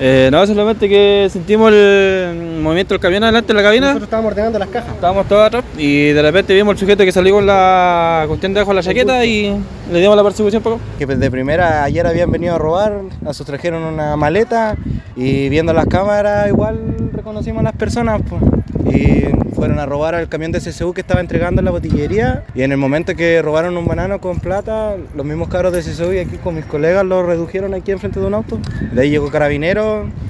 Eh, no, solamente que sentimos el movimiento del camión adelante en la cabina. Nosotros estábamos ordenando las cajas. Estábamos todos atrás y de repente vimos el sujeto que salió con la cuestión debajo de la chaqueta y le dimos la persecución poco. Que pues, de primera ayer habían venido a robar, nos sustrajeron una maleta y viendo las cámaras igual reconocimos a las personas. pues. Y fueron a robar al camión de CSU que estaba entregando en la botillería y en el momento que robaron un banano con plata, los mismos cabros de CSU y aquí con mis colegas lo redujeron aquí enfrente de un auto. De ahí llegó carabinero